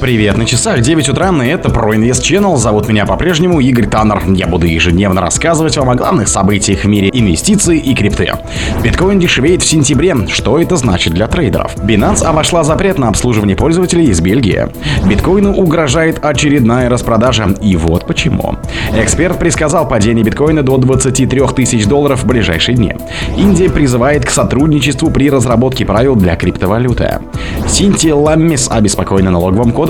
Привет, на часах 9 утра, и это ProInvest Channel. Зовут меня по-прежнему Игорь Таннер. Я буду ежедневно рассказывать вам о главных событиях в мире инвестиций и крипты. Биткоин дешевеет в сентябре. Что это значит для трейдеров? Binance обошла запрет на обслуживание пользователей из Бельгии. Биткоину угрожает очередная распродажа. И вот почему. Эксперт предсказал падение биткоина до 23 тысяч долларов в ближайшие дни. Индия призывает к сотрудничеству при разработке правил для криптовалюты. Синтия Ламмис обеспокоена налоговым кодексом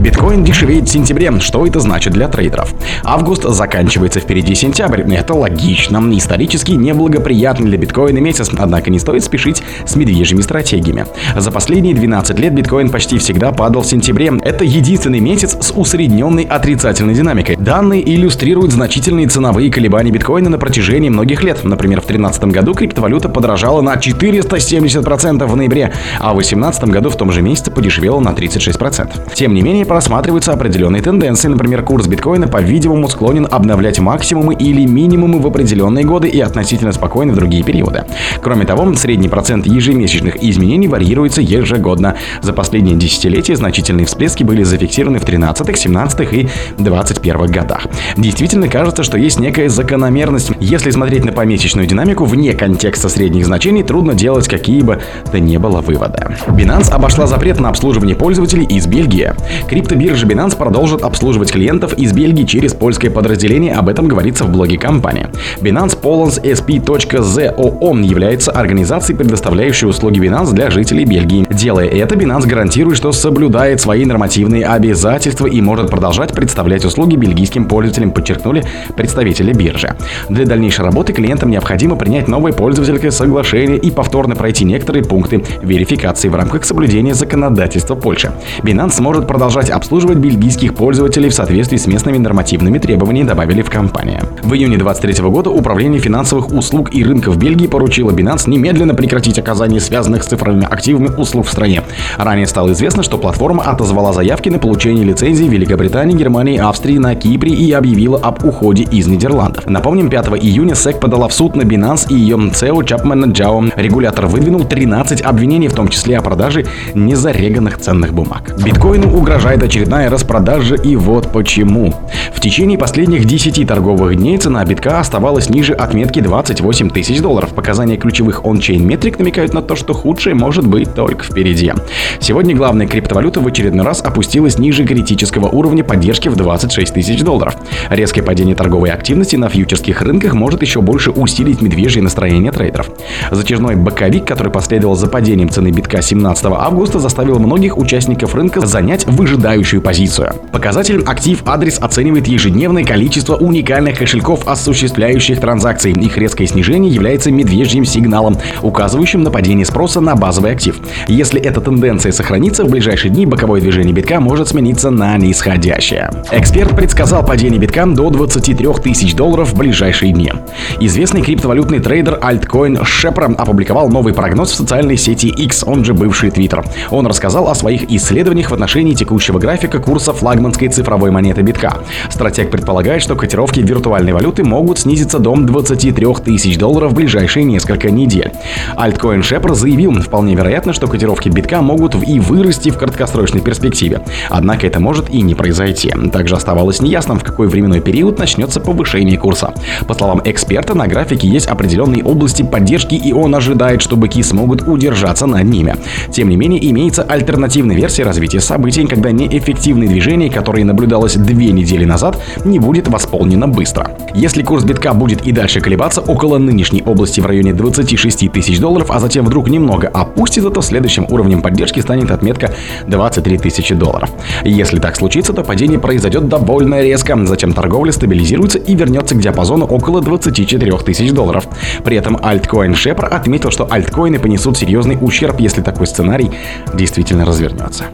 Биткоин дешевеет в сентябре. Что это значит для трейдеров? Август заканчивается впереди сентябрь. Это логично. Исторически неблагоприятный для биткоина месяц, однако не стоит спешить с медвежьими стратегиями. За последние 12 лет биткоин почти всегда падал в сентябре. Это единственный месяц с усредненной отрицательной динамикой. Данные иллюстрируют значительные ценовые колебания биткоина на протяжении многих лет. Например, в 2013 году криптовалюта подорожала на 470% в ноябре, а в 2018 году в том же месяце подешевела на 36%. Тем не менее, просматриваются определенные тенденции. Например, курс биткоина, по-видимому, склонен обновлять максимумы или минимумы в определенные годы и относительно спокойно в другие периоды. Кроме того, средний процент ежемесячных изменений варьируется ежегодно. За последние десятилетия значительные всплески были зафиксированы в 13, 17 и 21 годах. Действительно кажется, что есть некая закономерность. Если смотреть на помесячную динамику вне контекста средних значений, трудно делать какие бы то ни было выводы. Binance обошла запрет на обслуживание пользователей из Бельгии. Криптобиржа Binance продолжит обслуживать клиентов из Бельгии через польское подразделение, об этом говорится в блоге компании. Binance Polans SP.ZOO является организацией, предоставляющей услуги Binance для жителей Бельгии. Делая это, Binance гарантирует, что соблюдает свои нормативные обязательства и может продолжать представлять услуги бельгийским пользователям, подчеркнули представители биржи. Для дальнейшей работы клиентам необходимо принять новое пользовательское соглашение и повторно пройти некоторые пункты верификации в рамках соблюдения законодательства Польши. Binance сможет продолжать обслуживать бельгийских пользователей в соответствии с местными нормативными требованиями, добавили в компании. В июне 2023 года Управление финансовых услуг и рынков Бельгии поручило Binance немедленно прекратить оказание связанных с цифровыми активами услуг в стране. Ранее стало известно, что платформа отозвала заявки на получение лицензий в Великобритании, Германии, Австрии, на Кипре и объявила об уходе из Нидерландов. Напомним, 5 июня SEC подала в суд на Binance и ее CEO Чапмана Джао. Регулятор выдвинул 13 обвинений, в том числе о продаже незареганных ценных бумаг. Биткоину угрожает очередная распродажа и вот почему. В течение последних 10 торговых дней цена битка оставалась ниже отметки 28 тысяч долларов. Показания ключевых он-чейн метрик намекают на то, что худшее может быть только впереди. Сегодня главная криптовалюта в очередной раз опустилась ниже критического уровня поддержки в 26 тысяч долларов. Резкое падение торговой активности на фьючерских рынках может еще больше усилить медвежье настроение трейдеров. Затяжной боковик, который последовал за падением цены битка 17 августа, заставил многих участников рынка занять выжидающую позицию. Показатель актив адрес оценивает ежедневное количество уникальных кошельков, осуществляющих транзакции. Их резкое снижение является медвежьим сигналом, указывающим на падение спроса на базовый актив. Если эта тенденция сохранится, в ближайшие дни боковое движение битка может смениться на нисходящее. Эксперт предсказал падение битка до 23 тысяч долларов в ближайшие дни. Известный криптовалютный трейдер альткоин Шепра опубликовал новый прогноз в социальной сети X, он же бывший Twitter. Он рассказал о своих исследованиях в отношении текущего графика курса флагманской цифровой монеты битка. Стратег предполагает, что котировки виртуальной валюты могут снизиться до 23 тысяч долларов в ближайшие несколько недель. Альткоин Шепр заявил, вполне вероятно, что котировки битка могут и вырасти в краткосрочной перспективе. Однако это может и не произойти. Также оставалось неясным, в какой временной период начнется повышение курса. По словам эксперта, на графике есть определенные области поддержки, и он ожидает, что быки смогут удержаться над ними. Тем не менее, имеется альтернативная версия развития событий, когда неэффективное движение, которое наблюдалось две недели назад, не будет восполнено быстро. Если курс битка будет и дальше колебаться около нынешней области в районе 26 тысяч долларов, а затем вдруг немного опустится, то следующим уровнем поддержки станет отметка 23 тысячи долларов. Если так случится, то падение произойдет довольно резко, затем торговля стабилизируется и вернется к диапазону около 24 тысяч долларов. При этом альткоин Шепр отметил, что альткоины понесут серьезный ущерб, если такой сценарий действительно развернется.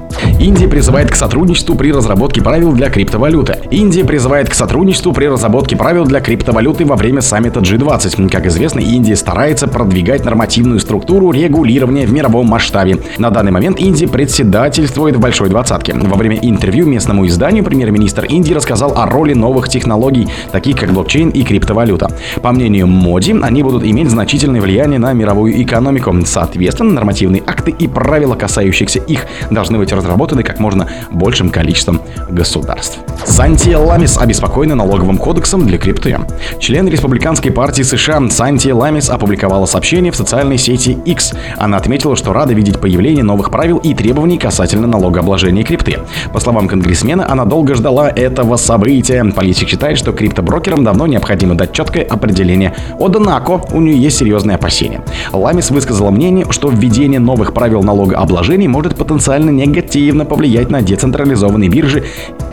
Индия призывает призывает к сотрудничеству при разработке правил для криптовалюты. Индия призывает к сотрудничеству при разработке правил для криптовалюты во время саммита G20. Как известно, Индия старается продвигать нормативную структуру регулирования в мировом масштабе. На данный момент Индия председательствует в Большой Двадцатке. Во время интервью местному изданию премьер-министр Индии рассказал о роли новых технологий, таких как блокчейн и криптовалюта. По мнению Моди, они будут иметь значительное влияние на мировую экономику. Соответственно, нормативные акты и правила, касающихся их, должны быть разработаны как можно большим количеством государств. Санти Ламис обеспокоена налоговым кодексом для крипты. Член республиканской партии США Санти Ламис опубликовала сообщение в социальной сети X. Она отметила, что рада видеть появление новых правил и требований касательно налогообложения крипты. По словам конгрессмена, она долго ждала этого события. Политик считает, что криптоброкерам давно необходимо дать четкое определение. Однако у нее есть серьезные опасения. Ламис высказала мнение, что введение новых правил налогообложения может потенциально негативно повлиять на децентрализованные биржи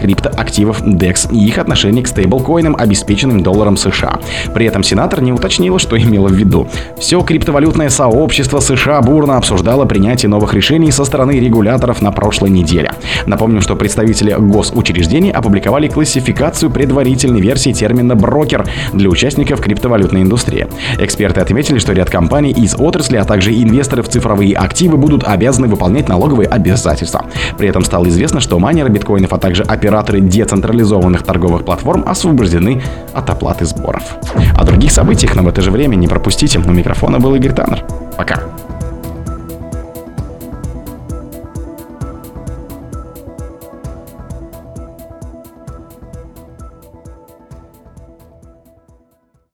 криптоактивов DEX и их отношение к стейблкоинам, обеспеченным долларом США. При этом сенатор не уточнила, что имела в виду. Все криптовалютное сообщество США бурно обсуждало принятие новых решений со стороны регуляторов на прошлой неделе. Напомним, что представители госучреждений опубликовали классификацию предварительной версии термина «брокер» для участников криптовалютной индустрии. Эксперты отметили, что ряд компаний из отрасли, а также инвесторы в цифровые активы будут обязаны выполнять налоговые обязательства. При этом стало известно, что майнеры биткоинов, а также операторы децентрализованных торговых платформ освобождены от оплаты сборов. О других событиях, но в это же время не пропустите. У микрофона был Игорь Таннер. Пока.